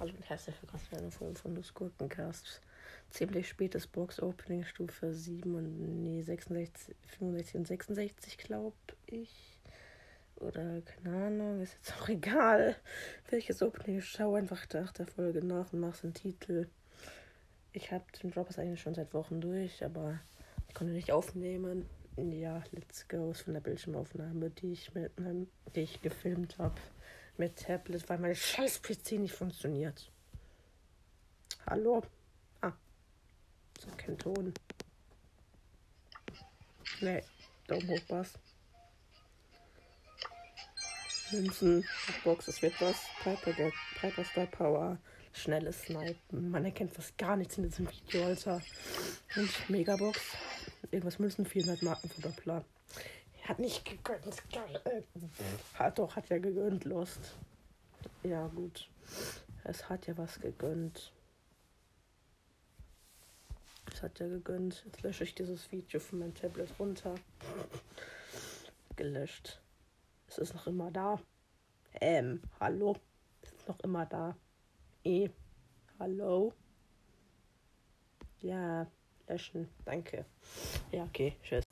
Hallo und herzlich willkommen zu einer Folge von des Gurkencast. Ziemlich spätes Box-Opening, Stufe 7 und nee, 66, 65 und 66, glaube ich. Oder keine Ahnung, ist jetzt auch egal, welches Opening ich schaue. Einfach nach der Folge nach und mache den Titel. Ich habe den Droppers eigentlich schon seit Wochen durch, aber ich konnte nicht aufnehmen. Ja, let's go. Ist von der Bildschirmaufnahme, die ich mit meinem, die ich gefilmt habe mit Tablet, weil mein scheiß PC nicht funktioniert. Hallo? Ah. So kein Ton. Nee, Daumen hoch, was. Münzen, Box, es wird was. Piper, der Piper Star Power. Schnelles Snipen. Man erkennt fast gar nichts in diesem Video, Alter. Und Megabox. Irgendwas Münzen, 400 Marken von Doppler. Hat nicht gegönnt. Äh, hat doch, hat ja gegönnt, Lost. Ja, gut. Es hat ja was gegönnt. Es hat ja gegönnt. Jetzt lösche ich dieses Video von meinem Tablet runter. Gelöscht. Es ist noch immer da. Ähm, hallo. Es ist noch immer da. E. Hallo. Ja, löschen. Danke. Ja, okay. Tschüss.